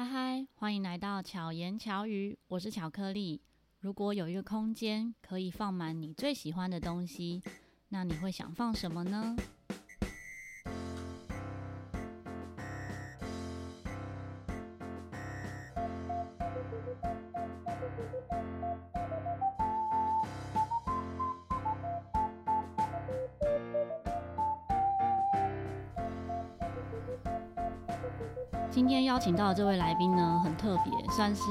嗨嗨，欢迎来到巧言巧语，我是巧克力。如果有一个空间可以放满你最喜欢的东西，那你会想放什么呢？请到的这位来宾呢，很特别，算是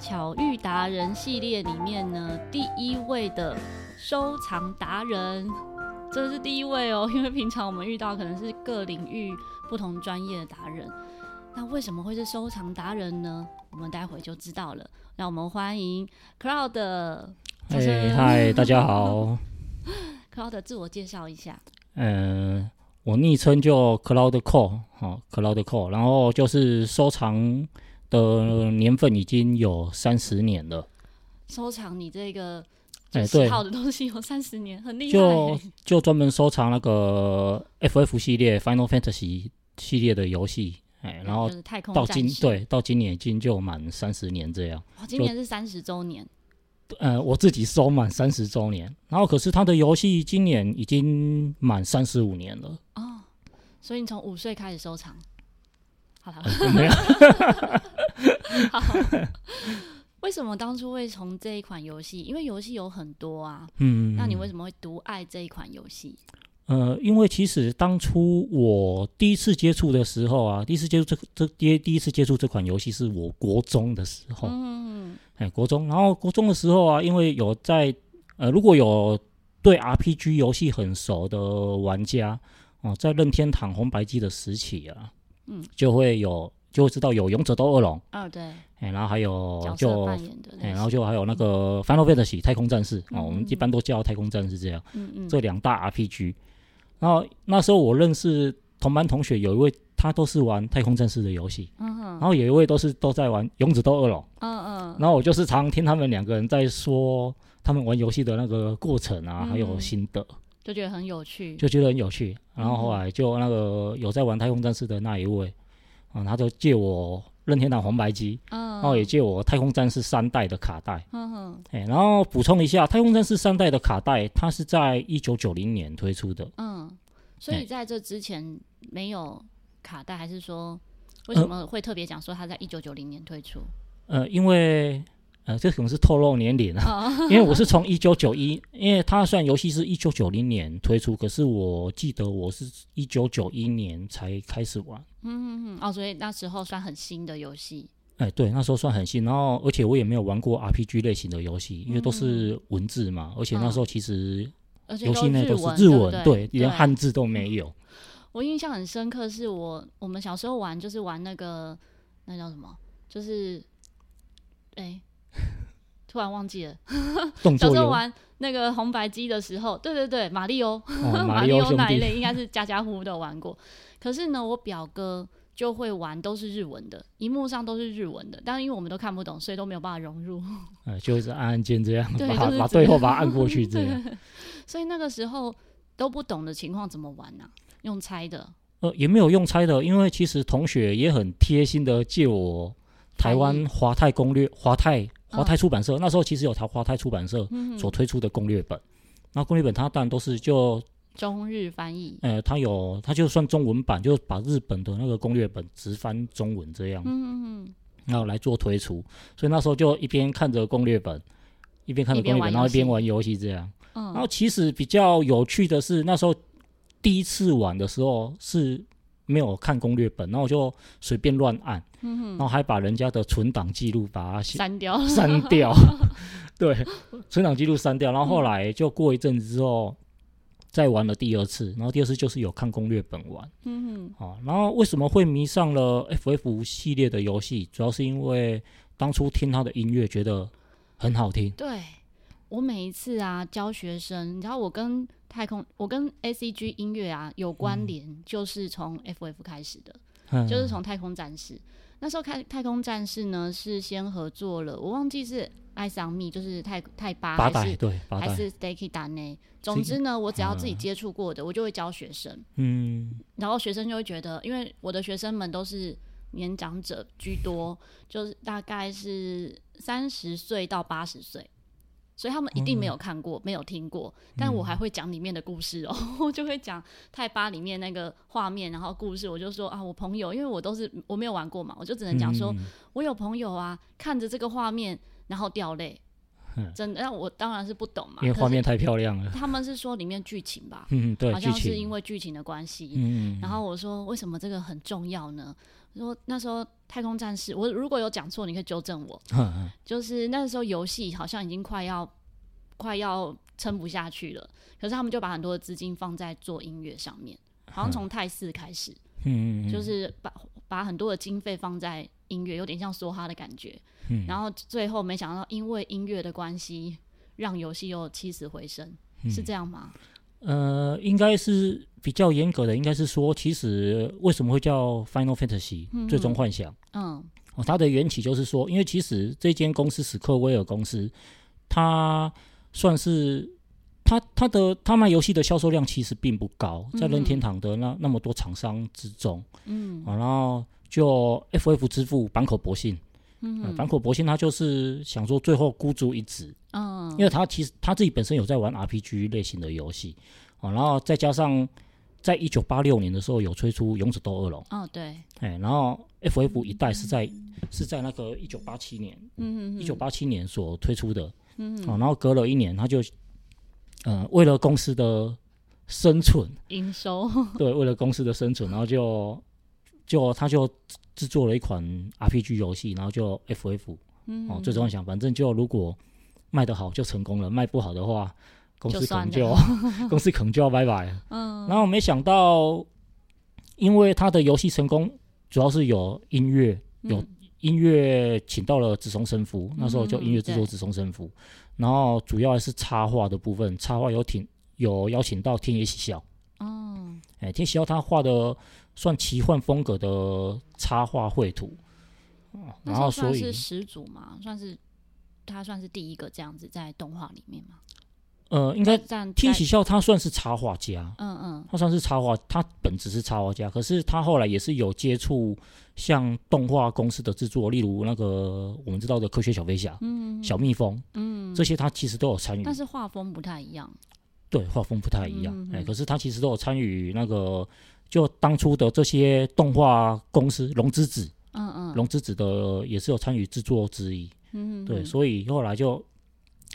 巧遇达人系列里面呢第一位的收藏达人。这是第一位哦，因为平常我们遇到可能是各领域不同专业的达人，那为什么会是收藏达人呢？我们待会就知道了。让我们欢迎 Cloud。嘿，嗨，大家好。Cloud 自我介绍一下。嗯。我昵称就 Cloud Core，好，Cloud Core，然后就是收藏的年份已经有三十年了。收藏你这个最好的东西有三十年，欸、很厉害。就就专门收藏那个 FF 系列、Final Fantasy 系列的游戏，哎、欸，然后到今对到今年已经就满三十年这样。哦，今年是三十周年。呃，我自己收满三十周年，然后可是他的游戏今年已经满三十五年了。哦，所以你从五岁开始收藏？好了，没有。好，为什么当初会从这一款游戏？因为游戏有很多啊。嗯。那你为什么会独爱这一款游戏？呃，因为其实当初我第一次接触的时候啊，第一次接触这这第第一次接触这款游戏是我国中的时候。嗯。哎，国中，然后国中的时候啊，因为有在呃，如果有对 RPG 游戏很熟的玩家哦、呃，在任天堂红白机的时期啊，嗯，就会有就会知道有勇者斗恶龙，哦对，哎，然后还有就哎，然后就还有那个 Final Fantasy 太空战士。啊、我们一般都叫太空战士这样，嗯嗯，这两大 RPG，然后那时候我认识同班同学有一位。他都是玩太空战士的游戏，嗯哼，然后有一位都是都在玩勇者斗恶龙，嗯嗯，然后我就是常常听他们两个人在说他们玩游戏的那个过程啊，嗯、还有心得，就觉得很有趣，就觉得很有趣。然后后来就那个有在玩太空战士的那一位，啊，他就借我任天堂红白机，嗯，然后也借我太空战士三代的卡带，嗯哼，哎，然后补充一下，太空战士三代的卡带它是在一九九零年推出的，嗯，所以在这之前没有。卡带还是说，为什么会特别讲说它在一九九零年推出？呃，因为呃，这可能是透露年龄啊。哦、因为我是从一九九一，因为它虽然游戏是一九九零年推出，可是我记得我是一九九一年才开始玩。嗯嗯嗯。哦，所以那时候算很新的游戏。哎，对，那时候算很新。然后，而且我也没有玩过 RPG 类型的游戏，因为都是文字嘛。嗯、而且那时候其实游戏内都是日文，对，对，连汉字都没有。我印象很深刻，是我我们小时候玩，就是玩那个那叫什么，就是哎、欸，突然忘记了。小时候玩那个红白机的时候，对对对，马里欧，马里欧那一类应该是家家户户都玩过。可是呢，我表哥就会玩，都是日文的，荧幕上都是日文的，但是因为我们都看不懂，所以都没有办法融入。呃，就是按按键这样，对把、就是、把最后把它按过去这样。所以那个时候都不懂的情况怎么玩呢、啊？用猜的，呃，也没有用猜的，因为其实同学也很贴心的借我台湾华泰攻略、华泰华泰出版社、哦、那时候其实有台华泰出版社所推出的攻略本，那、嗯、攻略本它当然都是就中日翻译，呃，它有它就算中文版，就把日本的那个攻略本直翻中文这样，嗯嗯嗯，然后来做推出，所以那时候就一边看着攻略本，一边看着攻略本，然后一边玩游戏这样，嗯，然后其实比较有趣的是那时候。第一次玩的时候是没有看攻略本，然后我就随便乱按，嗯、然后还把人家的存档记录把它删掉，删掉，对，存档记录删掉。然后后来就过一阵子之后，再玩了第二次，然后第二次就是有看攻略本玩，嗯哼，啊，然后为什么会迷上了 FF 系列的游戏？主要是因为当初听他的音乐觉得很好听。对，我每一次啊教学生，你知道我跟。太空，我跟 A C G 音乐啊有关联，嗯、就是从 F F 开始的，嗯、就是从太空战士那时候开。太空战士呢是先合作了，我忘记是 Eyes on Me，就是太太巴还是对还是 Stacy Dane。总之呢，我只要自己接触过的，嗯、我就会教学生。嗯，然后学生就会觉得，因为我的学生们都是年长者居多，就是大概是三十岁到八十岁。所以他们一定没有看过，嗯、没有听过，但我还会讲里面的故事哦，我、嗯、就会讲泰巴里面那个画面，然后故事，我就说啊，我朋友，因为我都是我没有玩过嘛，我就只能讲说，嗯、我有朋友啊，看着这个画面，然后掉泪，嗯、真的，那我当然是不懂嘛，因为画面太漂亮了。他们是说里面剧情吧，嗯，对，好像是因为剧情的关系，嗯，然后我说为什么这个很重要呢？说那时候太空战士，我如果有讲错，你可以纠正我。嗯、就是那时候游戏好像已经快要快要撑不下去了，可是他们就把很多的资金放在做音乐上面，好像从泰四开始，嗯，就是把把很多的经费放在音乐，有点像梭哈的感觉。嗯，然后最后没想到因为音乐的关系，让游戏又起死回生，嗯，是这样吗？呃，应该是比较严格的，应该是说，其实为什么会叫 Final Fantasy 最终幻想？嗯，哦，它的缘起就是说，因为其实这间公司史克威尔公司，它算是它它的它卖游戏的销售量其实并不高，在任天堂的那那么多厂商之中，嗯，然后就 FF 之父坂口博信。嗯，反口博信他就是想说最后孤注一掷，嗯，因为他其实他自己本身有在玩 RPG 类型的游戏，啊，然后再加上在一九八六年的时候有推出《勇者斗恶龙》，哦，对，哎，然后 FF 一代是在是在那个一九八七年，嗯一九八七年所推出的，嗯，然后隔了一年他就，呃，为了公司的生存营收，对，为了公司的生存，然后就就他就。制作了一款 RPG 游戏，然后就 FF，嗯，哦，最终想，反正就如果卖得好就成功了，卖不好的话，公司可能就，就 公司可能就要拜拜。嗯，然后没想到，因为他的游戏成功，主要是有音乐，有音乐请到了紫松生夫，嗯，那时候就音乐制作紫松生夫，然后主要还是插画的部分，插画有挺有邀请到天野喜孝。哦，哎，天野喜孝他画的。算奇幻风格的插画绘图，然后所以是始祖嘛，算是他算是第一个这样子在动画里面嘛。呃，应该天野喜孝他算是插画家，嗯嗯，他算是插画，他本质是插画家，可是他后来也是有接触像动画公司的制作，例如那个我们知道的科学小飞侠，嗯，小蜜蜂，嗯，这些他其实都有参与，但是画风不太一样，对，画风不太一样，哎、可是他其实都有参与那个。就当初的这些动画公司，龙之子，嗯嗯，龙之子的也是有参与制作之一，嗯，对，所以后来就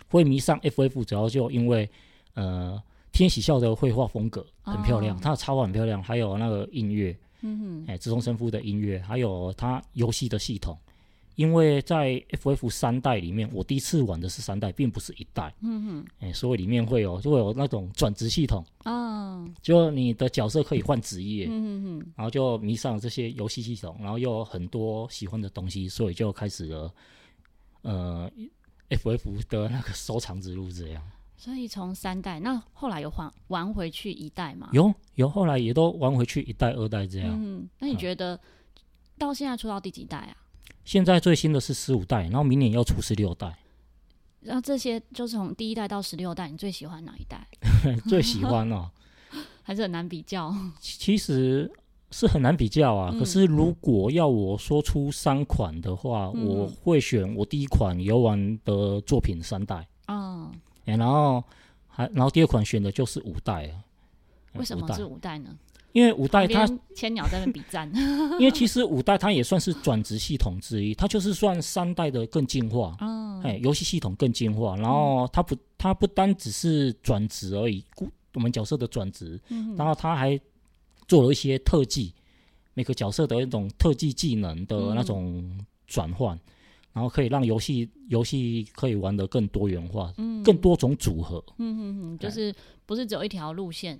会迷上 FF，主要就因为呃天野喜孝的绘画风格很漂亮，他的插画很漂亮，还有那个音乐，嗯哼，哎，紫松生夫的音乐，还有他游戏的系统。因为在 FF 三代里面，我第一次玩的是三代，并不是一代。嗯哼，哎，所以里面会有就会有那种转职系统。哦，就你的角色可以换职业。嗯哼，然后就迷上了这些游戏系统，然后又有很多喜欢的东西，所以就开始了呃 FF 的那个收藏之路这样。所以从三代，那后来有还玩回去一代吗？有有，后来也都玩回去一代、二代这样。嗯，那你觉得到现在出到第几代啊？现在最新的是十五代，然后明年要出十六代。然后这些就是从第一代到十六代，你最喜欢哪一代？最喜欢哦，还是很难比较。其实是很难比较啊。嗯、可是如果要我说出三款的话，嗯、我会选我第一款游玩的作品三代。嗯，然后还然后第二款选的就是五代啊。为什么是五代呢？因为五代它千鸟在那比赞，因为其实五代它也算是转职系统之一，它就是算三代的更进化，嗯，哎，游戏系统更进化，然后它不它不单只是转职而已，我们角色的转职，嗯，然后它还做了一些特技，每个角色的一种特技技能的那种转换，嗯，然后可以让游戏游戏可以玩得更多元化，嗯，更多种组合，嗯嗯嗯，就是不是只有一条路线。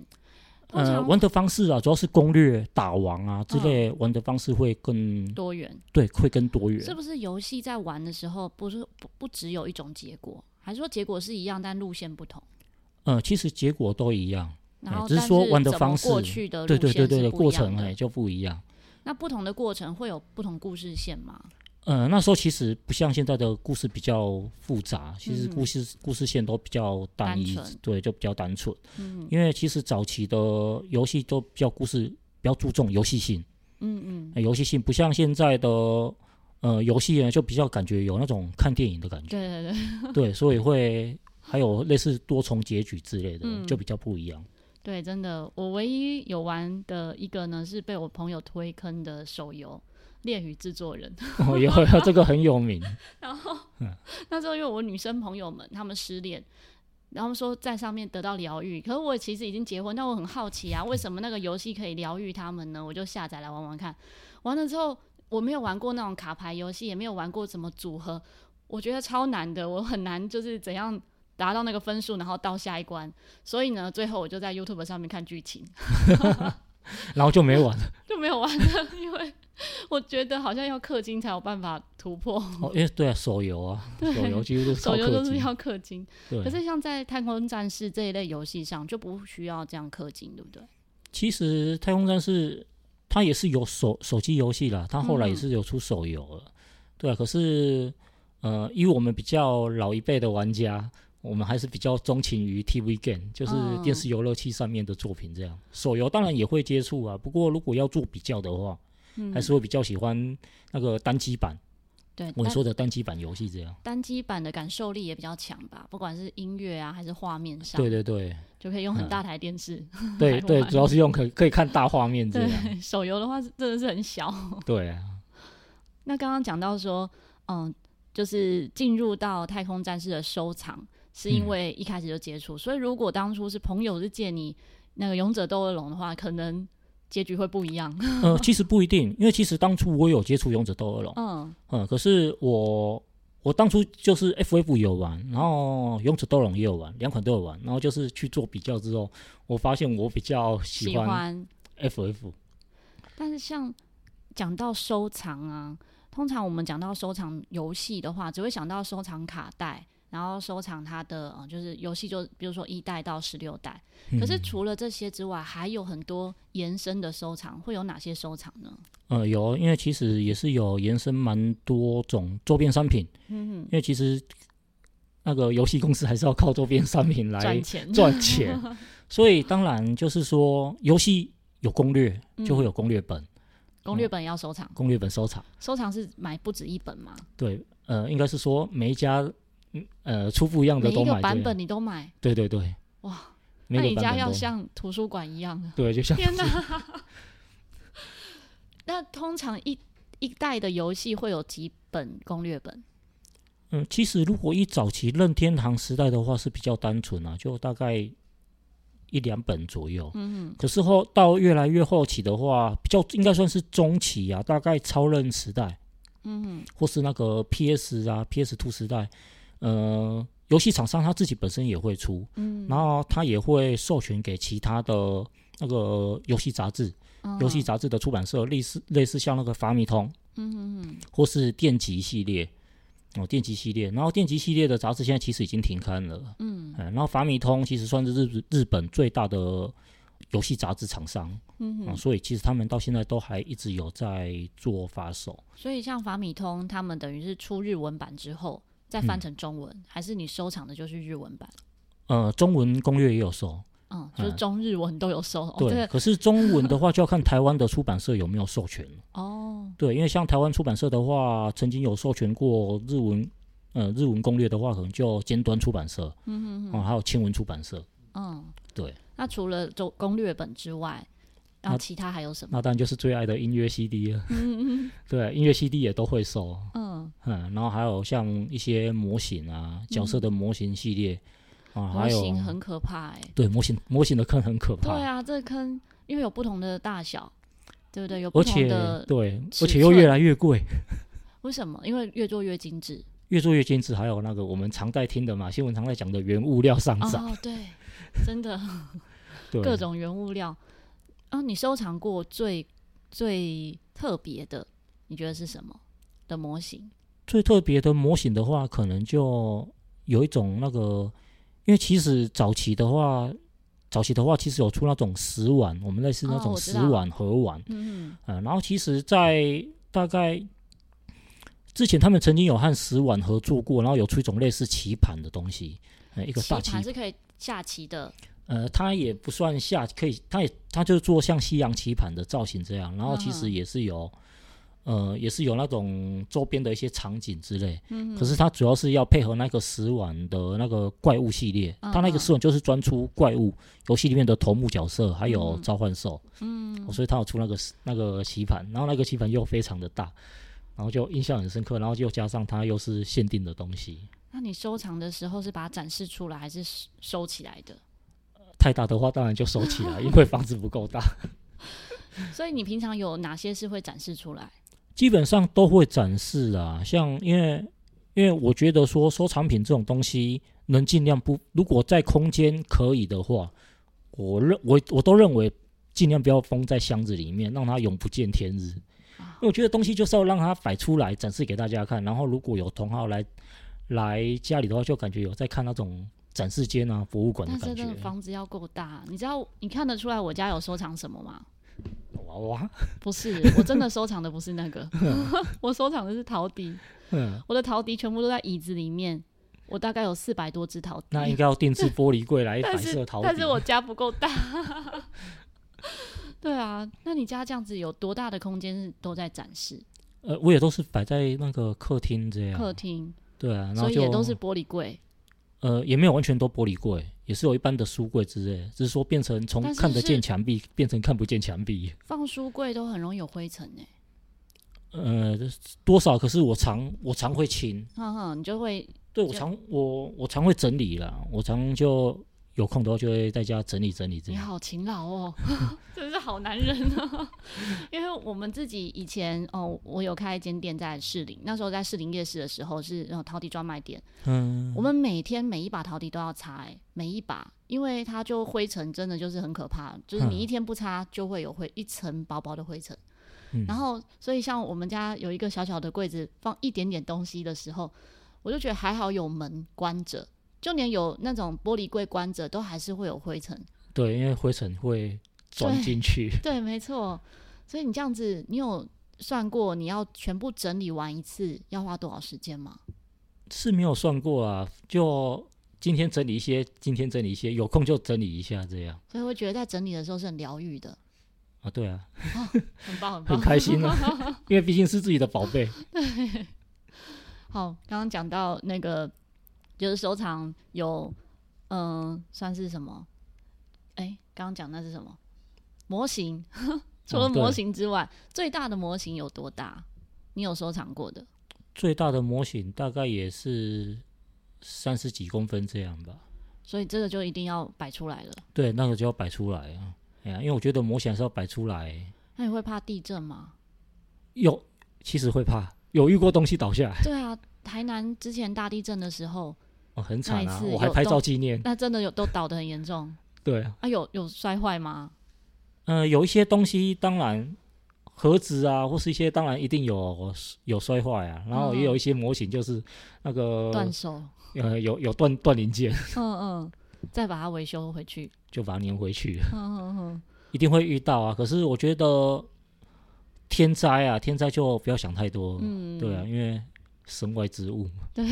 呃，玩的方式啊，主要是攻略、打王啊之类，玩的方式会更多元。对，会更多元。是不是游戏在玩的时候，不是不不只有一种结果，还是说结果是一样，但路线不同？呃，其实结果都一样，然后只是说玩的方式，过去的对对对对过程哎就不一样。那不同的过程会有不同故事线吗？呃，那时候其实不像现在的故事比较复杂，其实故事、嗯、故事线都比较单一，单对，就比较单纯。嗯，因为其实早期的游戏都比较故事比较注重游戏性，嗯嗯，游戏性不像现在的呃游戏呢，就比较感觉有那种看电影的感觉。对对对，对，所以会还有类似多重结局之类的，嗯、就比较不一样。对，真的，我唯一有玩的一个呢，是被我朋友推坑的手游《恋与制作人》哦。有有，这个很有名。然后、嗯、那时候因为我女生朋友们他们失恋。然后说在上面得到疗愈，可是我其实已经结婚，但我很好奇啊，为什么那个游戏可以疗愈他们呢？我就下载来玩玩看。完了之后，我没有玩过那种卡牌游戏，也没有玩过什么组合，我觉得超难的，我很难就是怎样达到那个分数，然后到下一关。所以呢，最后我就在 YouTube 上面看剧情，然后就没玩了，就没有玩了，因为。我觉得好像要氪金才有办法突破。哦，因为对啊，手游啊，手游几乎都是手游都是要氪金。对。可是像在太空战士这一类游戏上，就不需要这样氪金，对不对？其实太空战士它也是有手手机游戏啦，它后来也是有出手游了。嗯、对啊，可是呃，因为我们比较老一辈的玩家，我们还是比较钟情于 TV game，就是电视游乐器上面的作品这样。嗯、手游当然也会接触啊，不过如果要做比较的话。还是会比较喜欢那个单机版，对我说的单机版游戏这样。单机版的感受力也比较强吧，不管是音乐啊还是画面上。对对对，就可以用很大台电视。嗯、对对，主要是用可以可以看大画面这样。手游的话真的是很小。对啊。那刚刚讲到说，嗯，就是进入到太空战士的收藏，是因为一开始就接触，嗯、所以如果当初是朋友是借你那个勇者斗恶龙的话，可能。结局会不一样。呃，其实不一定，因为其实当初我有接触《勇者斗恶龙》，嗯嗯，可是我我当初就是 FF 有玩，然后《勇者斗龙》也有玩，两款都有玩，然后就是去做比较之后，我发现我比较喜欢 FF。但是像讲到收藏啊，通常我们讲到收藏游戏的话，只会想到收藏卡带。然后收藏它的，呃，就是游戏，就比如说一代到十六代。可是除了这些之外，还有很多延伸的收藏，会有哪些收藏呢？呃，有，因为其实也是有延伸蛮多种周边商品。嗯哼，因为其实那个游戏公司还是要靠周边商品来赚钱，赚钱。所以当然就是说，游戏有攻略，就会有攻略本。嗯，攻略本要收藏，攻略本收藏。收藏是买不止一本吗？对，呃，应该是说每一家。呃，出不一样的都买，每个版本你都买？对对对，哇，那你家要像图书馆一样？对，就像天哪！那通常一一代的游戏会有几本攻略本？嗯，其实如果一早期任天堂时代的话是比较单纯啊，就大概一两本左右。嗯哼，可是后到越来越后期的话，比较应该算是中期啊，大概超任时代，嗯，或是那个 PS 啊，PS Two 时代。呃，游戏厂商他自己本身也会出，嗯，然后他也会授权给其他的那个游戏杂志，游戏杂志的出版社，类似类似像那个法米通，嗯嗯嗯，或是电极系列，哦，电极系列，然后电极系列的杂志现在其实已经停刊了，嗯，然后法米通其实算是日日本最大的游戏杂志厂商，嗯哼，所以其实他们到现在都还一直有在做发售，所以像法米通他们等于是出日文版之后。再翻成中文，嗯、还是你收藏的就是日文版？呃，中文攻略也有收，嗯，就是中日文都有收。嗯哦、对，可是中文的话就要看台湾的出版社有没有授权。哦，对，因为像台湾出版社的话，曾经有授权过日文，呃，日文攻略的话，可能就尖端出版社，嗯哼还有青文出版社。嗯，对。那除了做攻略本之外，然后其他还有什么？那当然就是最爱的音乐 CD 了。嗯 嗯对，音乐 CD 也都会收。嗯嗯，然后还有像一些模型啊，角色的模型系列、嗯、啊，还有模型很可怕哎、欸。对，模型模型的坑很可怕。对啊，这个坑因为有不同的大小，对不对？有不同的对，而且又越来越贵。为什么？因为越做越精致。越做越精致，还有那个我们常在听的嘛，新闻常在讲的原物料上涨。哦，对，真的，各种原物料。啊，你收藏过最最特别的，你觉得是什么的模型？最特别的模型的话，可能就有一种那个，因为其实早期的话，早期的话其实有出那种石碗，我们类似那种石碗盒碗，嗯嗯，然后其实，在大概之前，他们曾经有和石碗合作过，然后有出一种类似棋盘的东西，一个大棋盘是可以下棋的。呃，它也不算下，可以，它也它就做像西洋棋盘的造型这样，然后其实也是有。呃，也是有那种周边的一些场景之类，嗯，可是它主要是要配合那个石碗的那个怪物系列，它、嗯、那个石碗就是专出怪物游戏里面的头目角色，还有召唤兽，嗯，所以它有出那个那个棋盘，然后那个棋盘又非常的大，然后就印象很深刻，然后又加上它又是限定的东西。那你收藏的时候是把它展示出来，还是收起来的？太大的话当然就收起来，因为房子不够大。所以你平常有哪些是会展示出来？基本上都会展示啊，像因为因为我觉得说收藏品这种东西能尽量不，如果在空间可以的话，我认我我都认为尽量不要封在箱子里面，让它永不见天日。因为我觉得东西就是要让它摆出来展示给大家看，然后如果有同好来来家里的话，就感觉有在看那种展示间啊、博物馆的感觉。但是房子要够大，你知道你看得出来我家有收藏什么吗？娃娃不是，我真的收藏的不是那个，我收藏的是陶笛。我的陶笛全部都在椅子里面，我大概有四百多只陶笛。那应该要定制玻璃柜来 摆设陶笛。但是我家不够大。对啊，那你家这样子有多大的空间都在展示？呃，我也都是摆在那个客厅这样。客厅。对啊，所以也都是玻璃柜。呃，也没有完全都玻璃柜，也是有一般的书柜之类，只是说变成从看得见墙壁变成看不见墙壁。放书柜都很容易有灰尘呢。呃，多少？可是我常我常会清。哼哼，你就会。对，我常我我常会整理啦，我常就。有空的话就会在家整理整理。这样。你好勤劳哦，真是好男人啊！因为我们自己以前哦，我有开一间店在士林，那时候在士林夜市的时候是那种陶笛专卖店。嗯，我们每天每一把陶笛都要擦，欸，每一把，因为它就灰尘真的就是很可怕，就是你一天不擦就会有灰一层薄薄的灰尘。嗯，然后所以像我们家有一个小小的柜子，放一点点东西的时候，我就觉得还好有门关着。就连有那种玻璃柜关着，都还是会有灰尘。对，因为灰尘会钻进去。对，对没错。所以你这样子，你有算过你要全部整理完一次要花多少时间吗？是没有算过啊，就今天整理一些，今天整理一些，有空就整理一下这样。所以会觉得在整理的时候是很疗愈的。啊，对啊，哦、很棒，很 棒，很开心啊，因为毕竟是自己的宝贝。对。好，刚刚讲到那个。就是收藏有，嗯、呃，算是什么？哎、欸，刚刚讲那是什么？模型？除了模型之外，哦、最大的模型有多大？你有收藏过的？最大的模型大概也是三十几公分这样吧。所以这个就一定要摆出来了。对，那个就要摆出来啊！哎呀，因为我觉得模型还是要摆出来。那你会怕地震吗？有，其实会怕，有遇过东西倒下来。对啊，台南之前大地震的时候。哦、很惨啊！我还拍照纪念。那真的有都倒得很严重。对啊。啊，有有摔坏吗？呃，有一些东西当然盒子啊，或是一些当然一定有有摔坏啊。然后也有一些模型就是那个断手。呃，有有断断零件。嗯嗯。再把它维修回去。就把它粘回去。嗯嗯嗯。一定会遇到啊！可是我觉得天灾啊，天灾就不要想太多。嗯。对啊，因为。身外之物，对，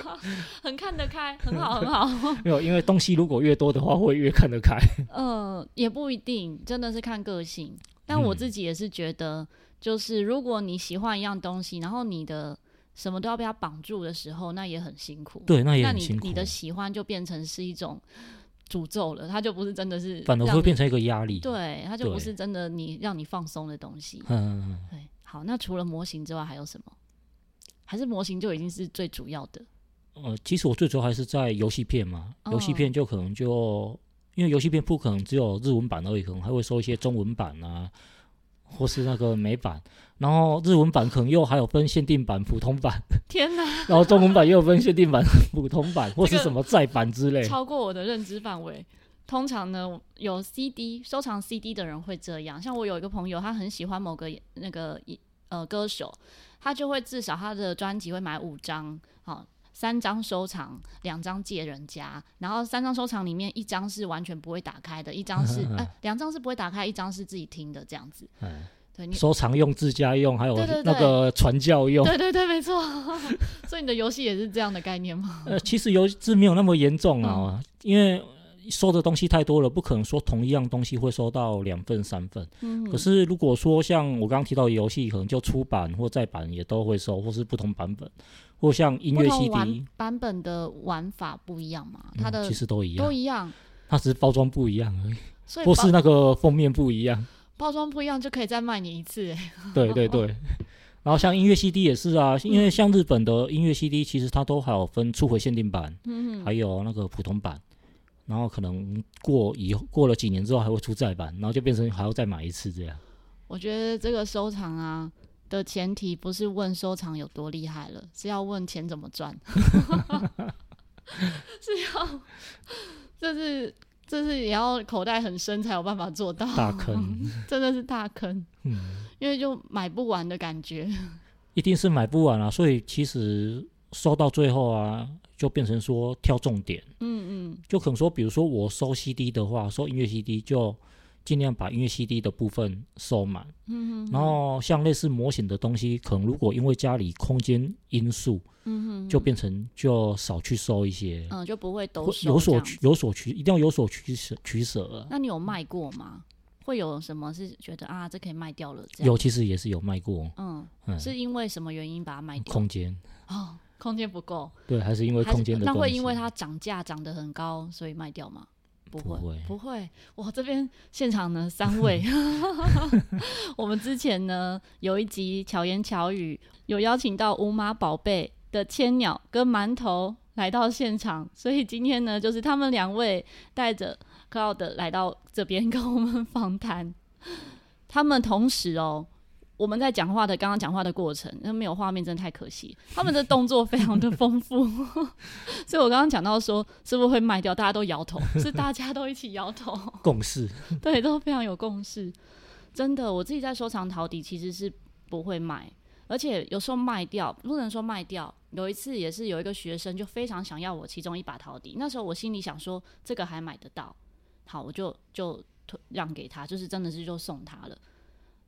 很看得开，很好，很好。没有，因为东西如果越多的话，会越看得开。嗯、呃，也不一定，真的是看个性。但我自己也是觉得，就是如果你喜欢一样东西，然后你的什么都要被它绑住的时候，那也很辛苦。对，那也很辛苦。你，你的喜欢就变成是一种诅咒了，它就不是真的是，反而会变成一个压力。对，它就不是真的你让你放松的东西。嗯嗯。对，好，那除了模型之外，还有什么？还是模型就已经是最主要的。呃，其实我最主要还是在游戏片嘛，游戏片就可能就因为游戏片不可能只有日文版而已，可能还会收一些中文版啊，或是那个美版。然后日文版可能又还有分限定版、普通版。天哪！然后中文版又有分限定版、普通版，或是什么再版之类。超过我的认知范围。通常呢，有 CD 收藏 CD 的人会这样。像我有一个朋友，他很喜欢某个那个呃歌手。他就会至少他的专辑会买五张，好，三张收藏，两张借人家，然后三张收藏里面一张是完全不会打开的，一张是 哎两张是不会打开，一张是自己听的这样子。嗯，对，你收藏用、自家用，还有那个传教用。对对对，没错。所以你的游戏也是这样的概念吗？呃，其实游戏没有那么严重啊，嗯、因为收的东西太多了，不可能说同一样东西会收到两份三份。嗯。可是如果说像我刚刚提到的游戏，可能就出版或再版也都会收，或是不同版本，或像音乐 CD 版本的玩法不一样嘛？它的、嗯、其实都一样，都一样，它只是包装不一样而已，所以或是那个封面不一样，包装不一样就可以再卖你一次。对对对。然后像音乐 CD 也是啊，因为像日本的音乐 CD，其实它都还有分初回限定版，嗯，还有那个普通版，然后可能过以后过了几年之后还会出再版，然后就变成还要再买一次这样。我觉得这个收藏啊的前提不是问收藏有多厉害了，是要问钱怎么赚，是要，这是这是也要口袋很深才有办法做到，大坑，真的是大坑，嗯。因为就买不完的感觉，一定是买不完啊！所以其实收到最后啊，就变成说挑重点。嗯嗯，就可能说，比如说我收 CD 的话，收音乐 CD 就尽量把音乐 CD 的部分收满。嗯哼。然后像类似模型的东西，可能如果因为家里空间因素，嗯哼，就变成就少去收一些。嗯，就不会都收。有所取，有所取，一定要有所取舍，取舍。那你有卖过吗？会有什么是觉得啊，这可以卖掉了？有，其实也是有卖过。嗯，嗯，是因为什么原因把它卖掉？空间哦，空间不够。对，还是因为空间的。那会因为它涨价涨得很高，所以卖掉吗？不会，不会。不会。我这边现场呢，三位，我们之前呢有一集巧言巧语，有邀请到五马宝贝的千鸟跟馒头来到现场，所以今天呢，就是他们两位带着。Cloud 来到这边跟我们访谈，他们同时哦，我们在讲话的刚刚讲话的过程，那没有画面真的太可惜。他们的动作非常的丰富，所以我刚刚讲到说是不是会卖掉，大家都摇头，是大家都一起摇头，共识，对，都非常有共识。真的，我自己在收藏陶笛其实是不会卖，而且有时候卖掉不能说卖掉。有一次也是有一个学生就非常想要我其中一把陶笛，那时候我心里想说这个还买得到。好，我就就让给他，就是真的是就送他了。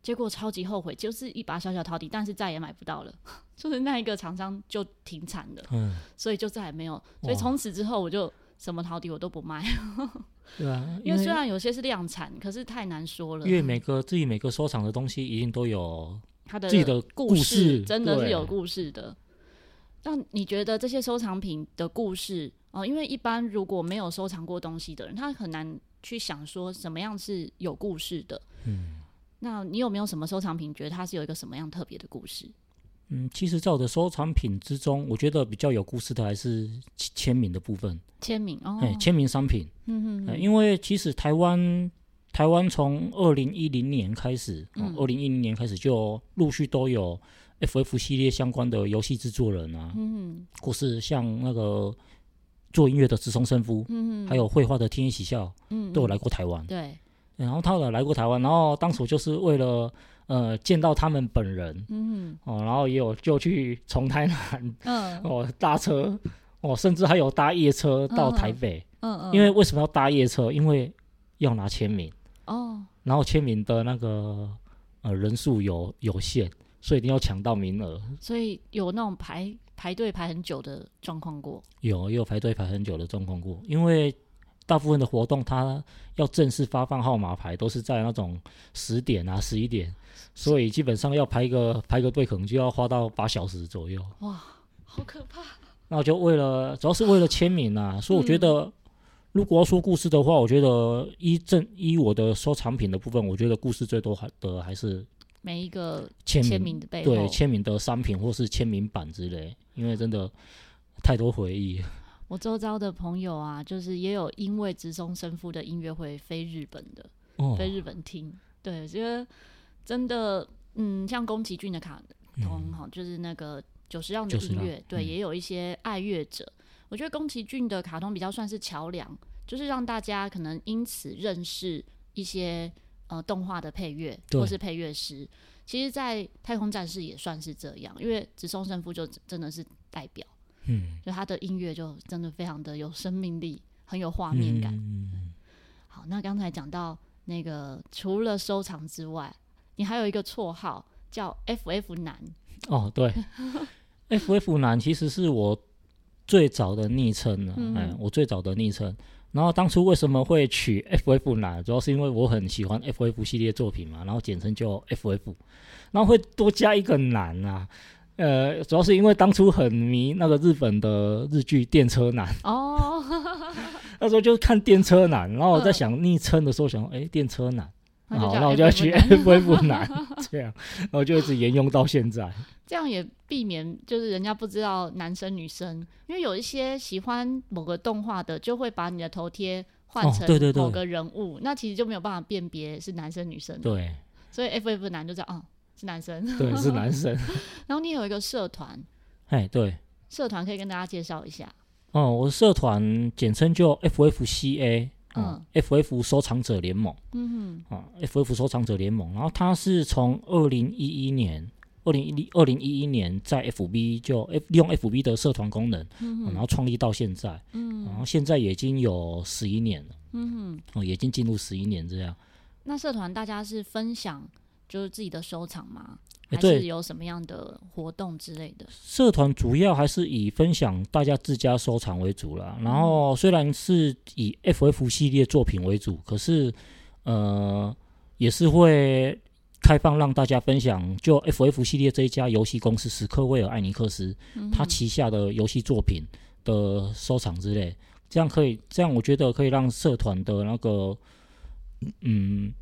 结果超级后悔，就是一把小小陶笛，但是再也买不到了。就是那一个厂商就停产了，嗯，所以就再也没有。所以从此之后，我就什么陶笛我都不卖。对啊，因为虽然有些是量产，可是太难说了。因为每个自己每个收藏的东西一定都有它的自己的故事，真的是有故事的。那你觉得这些收藏品的故事哦？因为一般如果没有收藏过东西的人，他很难。去想说什么样是有故事的，嗯，那你有没有什么收藏品，觉得它是有一个什么样特别的故事？嗯，其实在我的收藏品之中，我觉得比较有故事的还是签名的部分。签名哦，哎，签名商品，嗯哼哼，因为其实台湾台湾从二零一零年开始，二零一零年开始就陆续都有 FF 系列相关的游戏制作人啊，嗯哼，或是像那个。做音乐的直松伸夫，嗯，还有绘画的天野喜孝，嗯，都有来过台湾。对，然后他有来过台湾，然后当初就是为了呃见到他们本人，嗯，哦，然后也有就去从台南，嗯，哦搭车，哦甚至还有搭夜车到台北，嗯。嗯，因为为什么要搭夜车？因为要拿签名，哦，然后签名的那个呃人数有有限，所以一定要抢到名额，所以有那种排。排队排很久的状况过，有也有排队排很久的状况过，因为大部分的活动它要正式发放号码牌都是在那种十点啊十一点，所以基本上要排一个排个队可能就要花到八小时左右。哇，好可怕！那我就为了主要是为了签名啊，所以我觉得如果要说故事的话，我觉得依正依我的收藏品的部分，我觉得故事最多还的还是。每一个签名的背后，对签名的商品或是签名版之类，因为真的太多回忆。我周遭的朋友啊，就是也有因为直松生夫的音乐会飞日本的，哦、飞日本听。对，觉得真的，嗯，像宫崎骏的卡通哈，就是那个久石让的音乐，对，也有一些爱乐者。嗯、我觉得宫崎骏的卡通比较算是桥梁，就是让大家可能因此认识一些。呃，动画的配乐或是配乐师，其实，在《太空战士》也算是这样，因为直松伸夫就真的是代表，嗯，就他的音乐就真的非常的有生命力，很有画面感。嗯、好，那刚才讲到那个，除了收藏之外，你还有一个绰号叫 “FF 男”。哦，对，“FF 男”其实是我最早的昵称了，嗯、哎，我最早的昵称。然后当初为什么会取 FF 男，主要是因为我很喜欢 FF 系列作品嘛，然后简称就 FF，然后会多加一个男啊。呃，主要是因为当初很迷那个日本的日剧《电车男》哦，那时候就看《电车男》，然后我在想昵称的时候想，哎，电车男，好，那我就要取 FF 男，这样，然后就一直沿用到现在。这样也避免就是人家不知道男生女生，因为有一些喜欢某个动画的，就会把你的头贴换成某个人物，那其实就没有办法辨别是男生女生。对，所以 FF 男就这样啊。是男生，对，是男生。然后你有一个社团，哎，对，社团可以跟大家介绍一下。哦，我的社团简称就 FFCA，嗯，FF 收藏者联盟，嗯哼，啊，FF 收藏者联盟。然后它是从二零一一年，二零一二零一一年在 FB 就 F 利用 FB 的社团功能，嗯哼，然后创立到现在，嗯，然后现在已经有十一年了，嗯哼，哦，已经进入十一年这样。那社团大家是分享。就是自己的收藏吗？还是有什么样的活动之类的？社团主要还是以分享大家自家收藏为主啦。然后虽然是以 FF 系列作品为主，可是呃也是会开放让大家分享，就 FF 系列这一家游戏公司史克威尔艾尼克斯，嗯、他旗下的游戏作品的收藏之类，这样可以，这样我觉得可以让社团的那个嗯。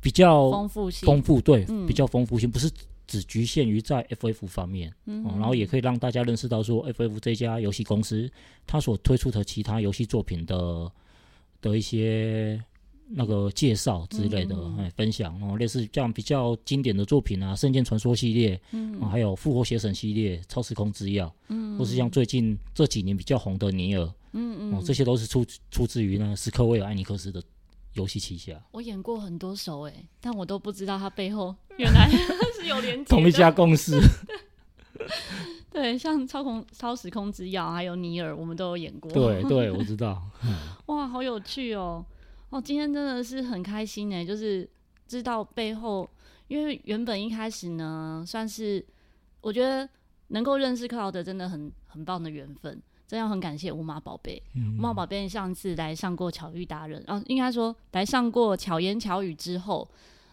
比较丰富性，丰富对，嗯、比较丰富性，不是只局限于在 FF 方面，嗯、哦，然后也可以让大家认识到说 FF 这家游戏公司它所推出的其他游戏作品的的一些那个介绍之类的，嗯哎、分享哦，类似这样比较经典的作品啊，《圣剑传说》系列，嗯、哦，还有《复活邪神》系列，《超时空之钥》，嗯，或是像最近这几年比较红的《尼尔》，嗯嗯，哦，这些都是出出自于那个史克威尔艾尼克斯的。游戏旗下，我演过很多首哎、欸，但我都不知道它背后 原来 是有连接同一家公司。对，像超空、超时空之钥还有尼尔，我们都有演过。对对，我知道。哇，好有趣哦！哦，今天真的是很开心哎，就是知道背后，因为原本一开始呢，算是我觉得能够认识克劳德真的很很棒的缘分。真要很感谢无码宝贝，无码宝贝上次来上过巧遇达人，然后、应该说来上过巧言巧语之后，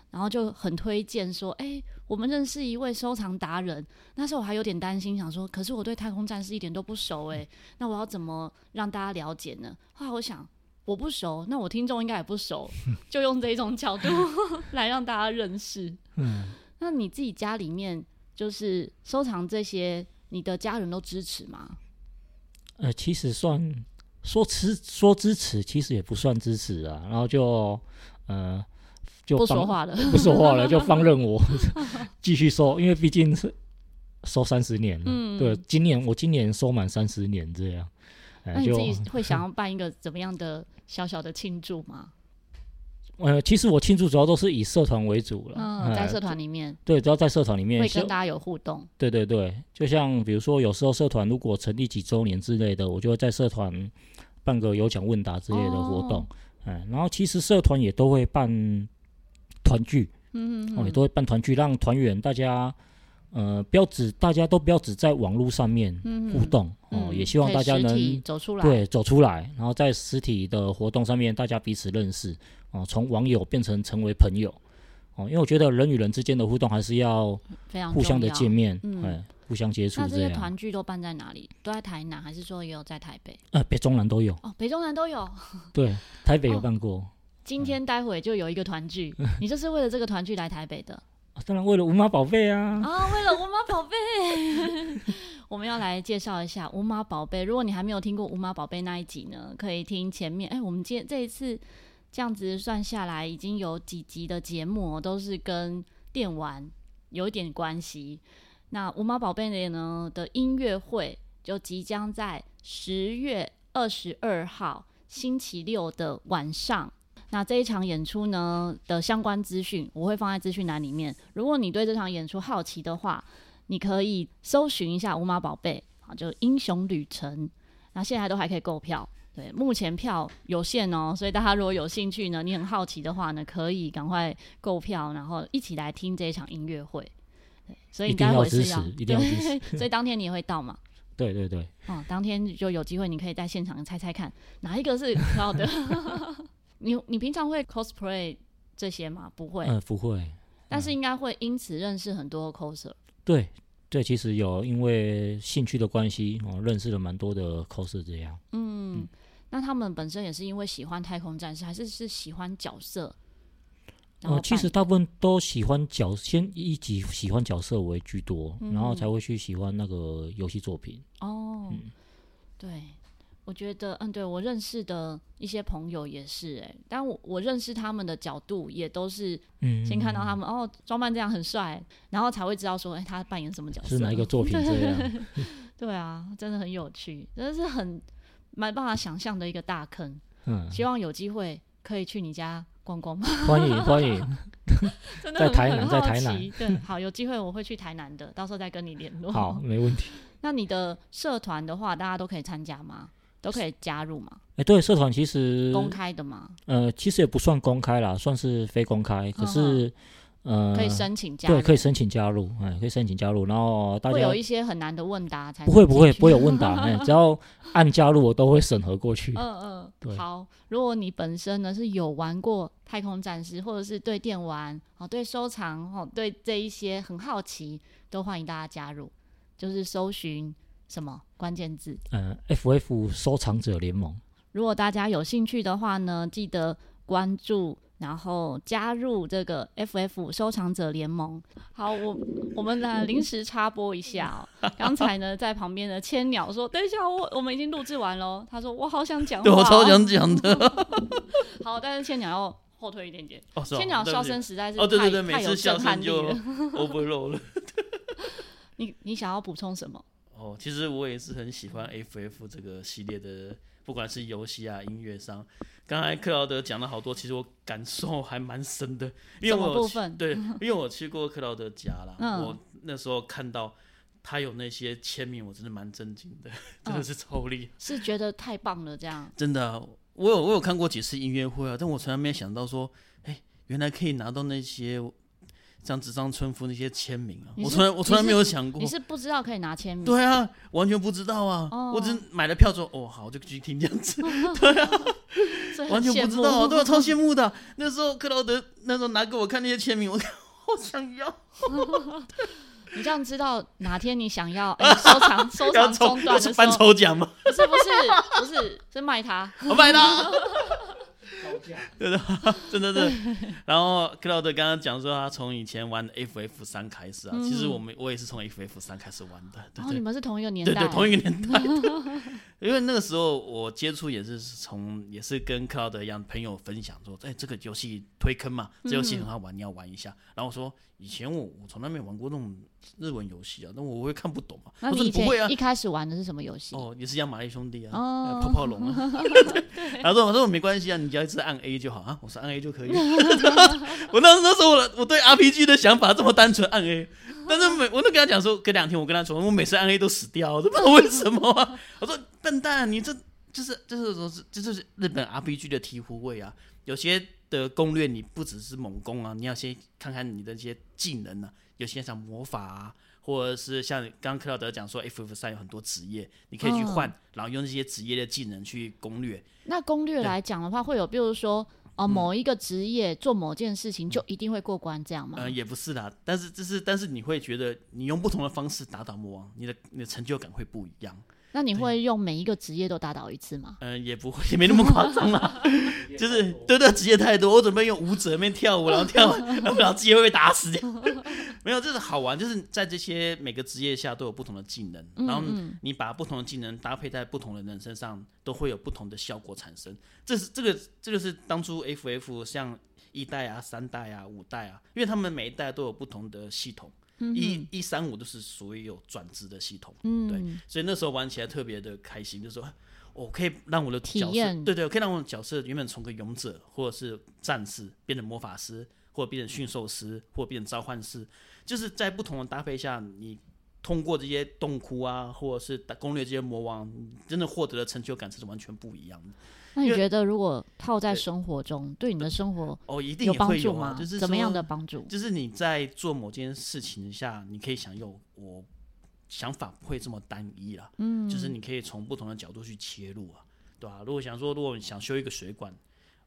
然后就很推荐说，哎、欸，我们认识一位收藏达人。那时候我还有点担心，想说，可是我对太空战士一点都不熟、欸，哎，那我要怎么让大家了解呢？后来我想，我不熟，那我听众应该也不熟，就用这种角度 来让大家认识。嗯，那你自己家里面就是收藏这些，你的家人都支持吗？呃，其实算说支说支持，其实也不算支持啊。然后就呃，就不说话了，不说话了，就放任我 继续收，因为毕竟是收三十年了。嗯，对，今年我今年收满三十年这样。呃、那你自己会想 要办一个怎么样的小小的庆祝吗？呃，其实我庆祝主要都是以社团为主了。嗯，在社团里面，对，主要在社团里面会跟大家有互动。对对对，就像比如说，有时候社团如果成立几周年之类的，我就会在社团办个有奖问答之类的活动。哎、哦，然后其实社团也都会办团聚，嗯哦，也都会办团聚，让团员大家。呃，不要只大家都不要只在网络上面互动、嗯、哦，嗯、也希望大家能走出来，对，走出来，然后在实体的活动上面，大家彼此认识哦，从网友变成成为朋友哦，因为我觉得人与人之间的互动还是要互相的见面，嗯，互相接触。那这些团聚都办在哪里？都在台南，还是说也有在台北？呃，北中南都有哦，北中南都有。对，台北有办过。哦、今天待会就有一个团聚，嗯、你就是为了这个团聚来台北的。当然，为了无码宝贝啊！啊，为了无码宝贝，我们要来介绍一下无码宝贝。如果你还没有听过无码宝贝那一集呢，可以听前面。哎、我们今这一次这样子算下来，已经有几集的节目都是跟电玩有一点关系。那无码宝贝呢的音乐会就即将在十月二十二号星期六的晚上。那这一场演出呢的相关资讯，我会放在资讯栏里面。如果你对这场演出好奇的话，你可以搜寻一下无码宝贝啊，就英雄旅程。那现在都还可以购票，对，目前票有限哦，所以大家如果有兴趣呢，你很好奇的话呢，可以赶快购票，然后一起来听这一场音乐会。对，所以你待会是要，一 定要支持。所以当天你也会到嘛？对对对。哦，当天就有机会，你可以在现场猜猜看，哪一个是 Cloud 的。你你平常会 cosplay 这些吗？不会。嗯，不会。但是应该会因此认识很多 coser。对对，其实有因为兴趣的关系，哦，认识了蛮多的 coser 这样。嗯。嗯那他们本身也是因为喜欢太空战士，还是是喜欢角色？呃，其实大部分都喜欢角，先以及喜欢角色为居多，嗯、然后才会去喜欢那个游戏作品。哦，嗯、对，我觉得，嗯，对我认识的一些朋友也是、欸，哎，但我我认识他们的角度也都是，嗯，先看到他们、嗯、哦，装扮这样很帅，然后才会知道说，哎、欸，他扮演什么角色，是哪一个作品这 样？对啊，真的很有趣，真的是很。没办法想象的一个大坑，嗯，希望有机会可以去你家逛逛吗。欢迎欢迎，真的在台南，在台南，对，好，有机会我会去台南的，到时候再跟你联络。好，没问题。那你的社团的话，大家都可以参加吗？都可以加入嘛？哎、欸，对，社团其实公开的嘛？呃，其实也不算公开啦，算是非公开，可是。嗯呃，可以申请加入，对，可以申请加入，哎，可以申请加入，然后大家会有一些很难的问答才，不会不会不会有问答，哎，只要按加入，我都会审核过去。嗯嗯，对，好，如果你本身呢是有玩过太空战士，或者是对电玩哦，对收藏哦，对这一些很好奇，都欢迎大家加入，就是搜寻什么关键字，嗯，FF 收藏者联盟。如果大家有兴趣的话呢，记得关注。然后加入这个 FF 收藏者联盟。好，我我们来临时插播一下哦。刚才呢，在旁边的千鸟说：“等一下，我我们已经录制完喽。”他说：“我好想讲话。”对，我超想讲的。好，但是千鸟要后退一点点。哦，千鸟笑声实在是太哦，对对对，太有震撼力了。我不漏了。你你想要补充什么？哦，其实我也是很喜欢 FF 这个系列的。不管是游戏啊、音乐上，刚才克劳德讲了好多，其实我感受还蛮深的，因为我对，因为我去过克劳德家啦，嗯、我那时候看到他有那些签名，我真的蛮震惊的，真的是超厉害，嗯，是觉得太棒了，这样真的，啊，我有我有看过几次音乐会啊，但我从来没想到说，哎，原来可以拿到那些。像纸上春夫那些签名啊，我从来我从来没有想过。你是不知道可以拿签名？对啊，完全不知道啊！我只买了票之后，哦，好，我就继续听这样子。对啊，完全不知道，对啊，超羡慕的。那时候克劳德那时候拿给我看那些签名，我 好想要。你这样知道哪天你想要收藏收藏中断的时候，办抽奖吗？不是不是不是，是卖它，我卖它。对的，真的对。然后克劳德刚刚讲说，他从以前玩 FF 三开始啊，其实我们我也是从 FF 三开始玩的。然后你们是同一个年代，对对，同一个年代。因为那个时候我接触也是从也是跟克劳德一样朋友分享说，哎，这个游戏推坑嘛，这游戏很好玩，你要玩一下。然后我说，以前我我从来没玩过那种日文游戏啊，那我会看不懂嘛。那你以前一开始玩的是什么游戏？哦，也是像玛丽兄弟啊，泡泡龙啊。然后说我说没关系啊，你只要一直按 A 就好啊。我说按 A 就可以。我那那时候我我对 RPG 的想法这么单纯，按 A。但是每我都跟他讲说，隔两天我跟他说，我每次按 A 都死掉，我都不知道为什么啊。我说笨蛋，你这就是就是说是这就是日本 RPG 的醍醐味啊。有些的攻略你不只是猛攻啊，你要先看看你的一些技能啊。有些像魔法啊，或者是像刚刚克劳德讲说，FF 三有很多职业，你可以去换，然后用这些职业的技能去攻略。那攻略来讲的话，会有比如说。哦，某一个职业做某件事情就一定会过关，这样吗？嗯、呃，也不是啦，但是这是，但是你会觉得你用不同的方式打倒魔王，你的你的成就感会不一样。那你会用每一个职业都打倒一次吗？嗯、呃，也不会，也没那么夸张啦。就是对对，职业太多，我准备用舞者那边跳舞，然后跳，然后职业会被打死掉。没有，这是好玩，就是在这些每个职业下都有不同的技能，然后你把不同的技能搭配在不同的人身上，都会有不同的效果产生。这是这个这个是当初 FF 像一代啊、三代啊、五代啊，因为他们每一代都有不同的系统。一一三五都是属于有转职的系统，嗯，对，所以那时候玩起来特别的开心，就是说我可以让我的角色，对，对对，可以让我的角色原本从个勇者或者是战士变成魔法师，或者变成驯兽师，或者变成召唤师，就是在不同的搭配下，你通过这些洞窟啊，或者是攻略这些魔王，真的获得的成就感是完全不一样的。那你觉得，如果套在生活中，对，对你的生活哦，一定有帮助吗？就是怎么样的帮助？就是你在做某件事情下，你可以享有我想法不会这么单一啦。嗯，就是你可以从不同的角度去切入啊，对吧、啊？如果想说，如果你想修一个水管，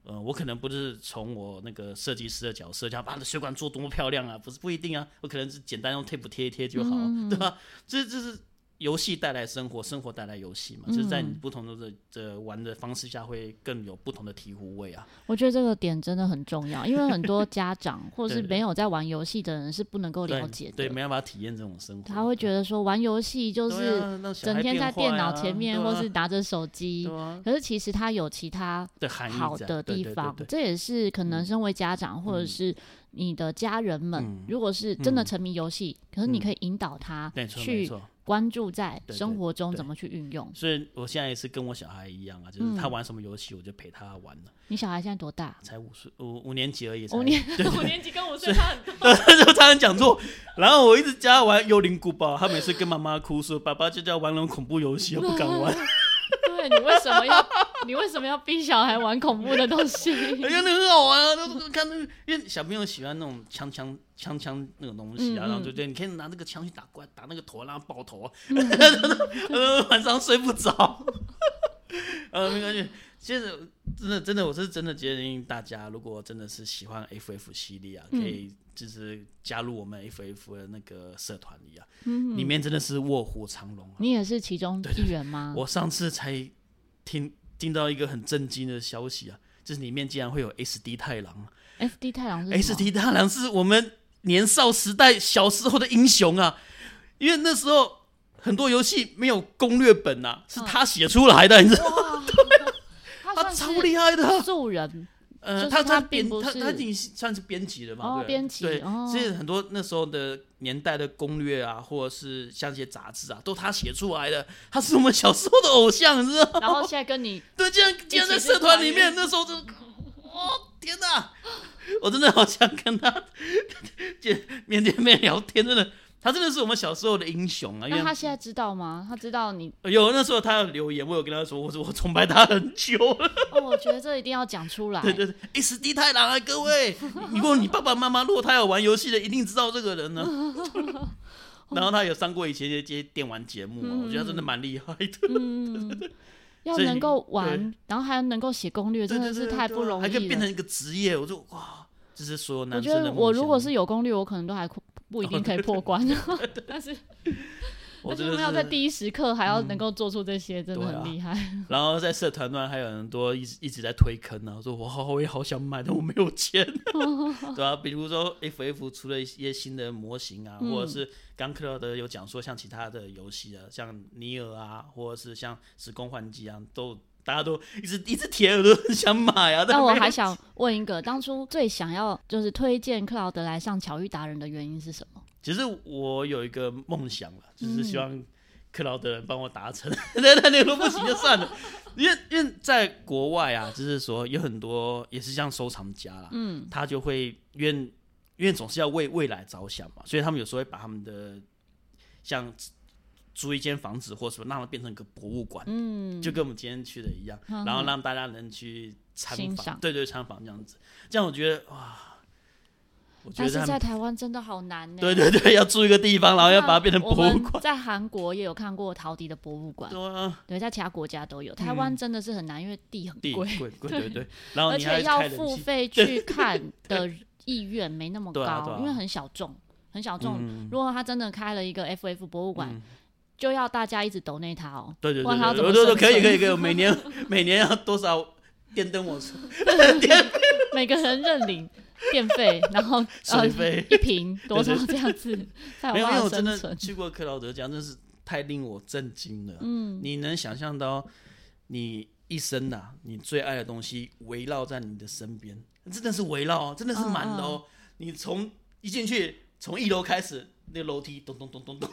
呃，我可能不是从我那个设计师的角色，想把这水管做多么漂亮啊，不是不一定啊，我可能是简单用 tape 贴一贴就好，嗯、对吧、啊？这这是。游戏带来生活，生活带来游戏嘛，嗯、就是在你不同的这这玩的方式下，会更有不同的醍醐味啊。我觉得这个点真的很重要，因为很多家长或者是 没有在玩游戏的人是不能够了解的，对，对，没办法体验这种生活。他会觉得说玩游戏就是整天在电脑前面，或是拿着手机，啊啊、可是其实他有其他好的地方，这也是可能身为家长或者是。你的家人们，如果是真的沉迷游戏，可是你可以引导他去关注在生活中怎么去运用。所以我现在也是跟我小孩一样啊，就是他玩什么游戏，我就陪他玩了。你小孩现在多大？才五岁，五五年级而已。五年，五年级跟五岁差很多。对，就差点讲错。然后我一直教他玩幽灵古堡，他每次跟妈妈哭说：“爸爸就叫玩那种恐怖游戏，我不敢玩。”对，你为什么要？你为什么要逼小孩玩恐怖的东西？哎呀那很好玩啊！都看那个，因为小朋友喜欢那种枪枪枪枪那种东西啊，嗯嗯，然后对不对？你可以拿那个枪去打怪，打那个头，然后爆头 晚上睡不着。呃，没关系。其实真的真的，我是真的建议大家，如果真的是喜欢 FF 系列啊，可以就是加入我们 FF 的那个社团里啊，嗯嗯，里面真的是卧虎藏龙啊。你也是其中一员吗？我上次才听。听到一个很震惊的消息啊，就是里面竟然会有 SD 太郎。SD 太郎是？SD 太郎是我们年少时代小时候的英雄啊，因为那时候很多游戏没有攻略本啊，是他写出来的，你知道吗？他超厉害的素人。呃，他他编他他已经算是编辑了嘛？对，编辑对，所以很多那时候的年代的攻略啊，或者是像一些杂志啊，都他写出来的。他是我们小时候的偶像，你知道？然后现在跟你 对，竟然竟然在社团里面，那时候就，哦天哪！我真的好想跟他 见面见面聊天，真的。他真的是我们小时候的英雄啊！因为他现在知道吗？他知道你有那时候他有留言，我有跟他说，我说我崇拜他很久了。哦，我觉得这一定要讲出来。对对对，SD 太郎啊，各位，如果你爸爸妈妈如果他有玩游戏的，一定知道这个人呢。然后他有上过以前一些电玩节目，我觉得他真的蛮厉害的。嗯，要能够玩，然后还能够写攻略，真的是太不容易了。还可以变成一个职业，我就哇，这是所有男生的。我觉得我如果是有攻略，我可能都还。不一定可以破关，但是，但是我们要在第一时刻还要能够做出这些，真的很厉害。然后在社团端还有很多一直一直在推坑啊，说我好我也好想买，但我没有钱，对啊，比如说 FF 出了一些新的模型啊，或者是刚克劳德有讲说，像其他的游戏啊，像尼尔啊，或者是像时空换机啊，都。大家都一直一直贴耳朵很想买啊！那我还想问一个，当初最想要就是推荐克劳德来上巧遇达人的原因是什么？其实我有一个梦想了，就是希望克劳德人帮我达成。那那你说不行就算了，因为因为在国外啊，就是说有很多也是像收藏家啦，嗯，他就会因为因为总是要为未来着想嘛，所以他们有时候会把他们的像。租一间房子或什么，让它变成一个博物馆，嗯，就跟我们今天去的一样，然后让大家能去参访，对对，参访这样子，这样我觉得哇，我觉得但是在台湾真的好难呢。对对对，要住一个地方，然后要把它变成博物馆。在韩国也有看过陶笛的博物馆，对啊，对，在其他国家都有，台湾真的是很难，因为地很贵，贵贵对对，然后而且要付费去看的意愿没那么高，因为很小众，很小众。嗯、如果他真的开了一个 FF 博物馆。嗯就要大家一直抖内他哦，对对对，我都说可以可以可以，每年 每年要多少电灯我出，电，每个人认领电费，然后水费一瓶多少这样子，没有，我真的去过克劳德家，真是太令我震惊了。嗯，你能想象到你一生呐，你最爱的东西围绕在你的身边，真的是围绕，真的是满的哦。你从一进去，从一楼开始。那个楼梯咚咚咚咚咚。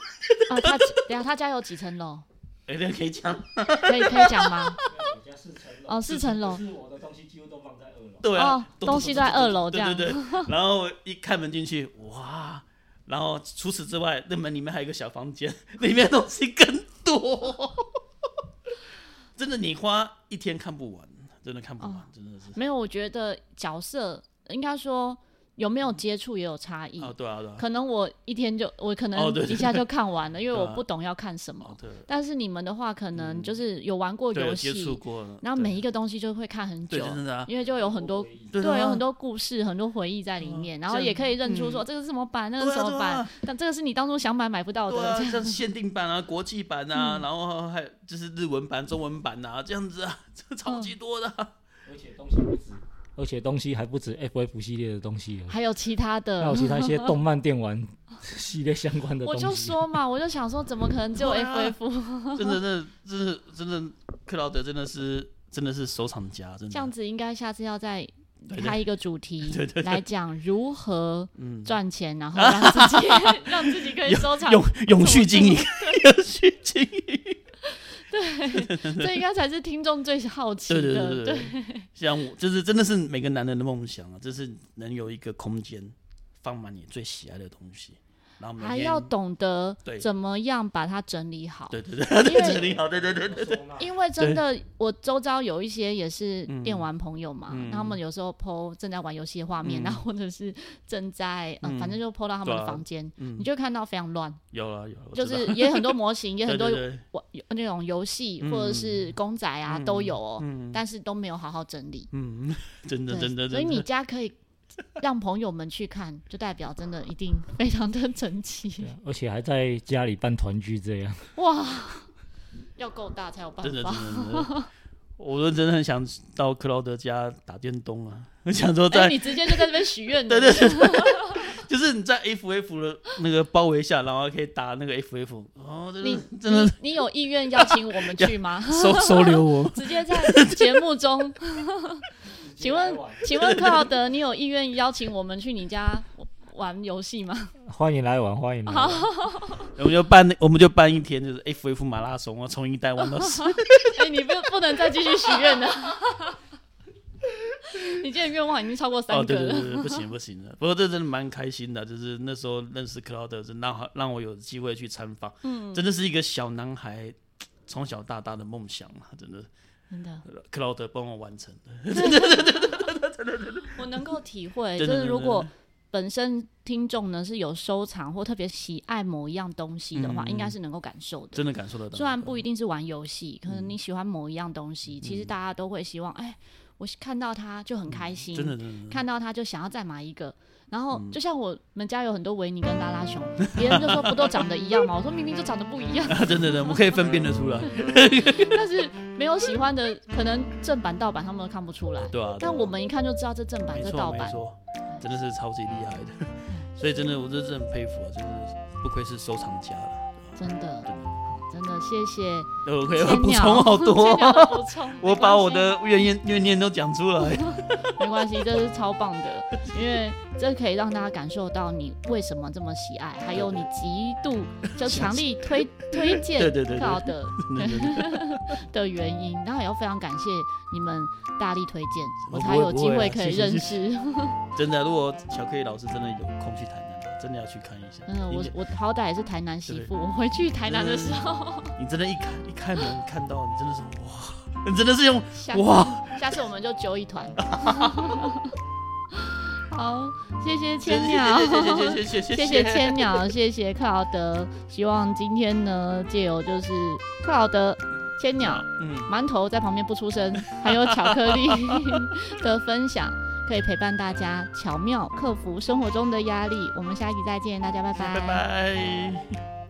啊，他等下他家有几层楼？哎，这个可以讲，可以可以讲吗？我家四层楼。哦，四层楼。是我的东西几乎都放在二楼。对啊，东西在二楼这样。对对对。然后一开门进去，哇！然后除此之外，那门里面还有一个小房间，里面东西更多。真的，你花一天看不完，真的看不完，真的是。没有，我觉得角色应该说。有没有接触也有差异。哦，对啊，对啊。可能我一天就我可能一下就看完了，因为我不懂要看什么。但是你们的话，可能就是有玩过游戏，接触过，然后每一个东西就会看很久，因为就有很多对，有很多故事、很多回忆在里面，然后也可以认出说这个是什么版，那个是什么版，但这个是你当初想买买不到的，像限定版啊、国际版啊，然后还有就是日文版、中文版啊，这样子啊，这超级多的。而且东西不止，而且东西还不止 FF 系列的东西，还有其他的，还有其他一些动漫电玩系列相关的 东西。我就说嘛，我就想说，怎么可能只有 FF？真的，真的，真的，真的，克劳德真的是，真的是收藏家。真的，这样子应该下次要再开一个主题 来讲如何赚钱，然后让自己让自己可以收藏，永永续经营，永续经营。对，这应该才是听众最好奇的。对对对对，对像我，就是真的是每个男人的梦想啊，就是能有一个空间，放满你最喜爱的东西。还要懂得怎么样把它整理好。对对对，整理好。对对对对。因为真的，我周遭有一些也是电玩朋友嘛，他们有时候 po 正在玩游戏的画面，然后或者是正在嗯，反正就 po 到他们的房间，你就看到非常乱。有了有。就是也很多模型，也很多玩那种游戏或者是公仔啊都有哦，但是都没有好好整理。嗯，真的真的。所以你家可以。让朋友们去看，就代表真的一定非常的整齐，而且还在家里办团聚这样。哇，要够大才有办法。真的真的，真的，我真的很想到克劳德家打电动啊！我想说在，在、欸、你直接就在这边许愿。对对对，就是你在 FF 的那个包围下，然后可以打那个 FF。哦，真的你真的，你有意愿邀请我们去吗？收收留我，直接在节目中。请问，请问克劳德，你有意愿邀请我们去你家玩游戏吗？欢迎来玩，欢迎来玩。我们就办，我们就办一天，就是 FF 马拉松，我从一代玩到十。哎，你不 不能再继续许愿了。你今天愿望已经超过三个了。哦，对对对，不行不行的。不过这真的蛮开心的，就是那时候认识克劳德，是让让我有机会去参访。嗯，真的是一个小男孩从小到大的梦想啊，真的。真的，克劳德帮我完成的。我能够体会，就是如果本身听众呢是有收藏或特别喜爱某一样东西的话，应该是能够感受的。真的感受得到。虽然不一定是玩游戏，可能你喜欢某一样东西，其实大家都会希望，哎，我看到他就很开心，真的，真的，看到他就想要再买一个。然后就像我们家有很多维尼跟拉拉熊，别人就说不都长得一样吗？我说明明就长得不一样。真的，真的，我们可以分辨得出来。但是没有喜欢的，可能正版盗版他们都看不出来。对啊。但我们一看就知道这正版，这盗版。真的是超级厉害的。所以真的，我真的很佩服啊，就是不愧是收藏家了。真的。谢谢，我可以补充好 多，我把我的怨念怨念都讲出来，没关系，这是超棒的，因为这可以让大家感受到你为什么这么喜爱，还有你极度就强力推推荐克劳德的原因，然后也要非常感谢你们大力推荐，我才有机会可以认识。真的，如果巧克力老师真的有空去台。真的要去看一下。嗯，我我好歹也是台南媳妇，我回去台南的时候，你真的，一开一开门看到，你真的是哇，你真的是用哇。下次我们就揪一团。好，谢谢千鸟，谢谢谢谢谢谢千鸟，谢谢克劳德。希望今天呢，借由就是克劳德、千鸟、嗯，馒头在旁边不出声，还有巧克力的分享。可以陪伴大家巧妙克服生活中的压力。我们下一集再见，大家拜拜。拜拜。